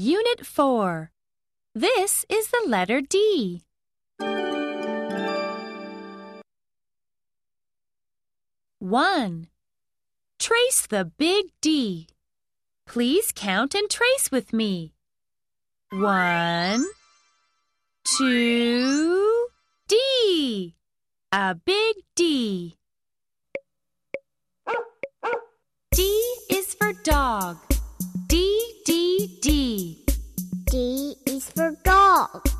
Unit 4. This is the letter D. One. Trace the big D. Please count and trace with me. One, two, D. A big D. D is for dog. D is for dog.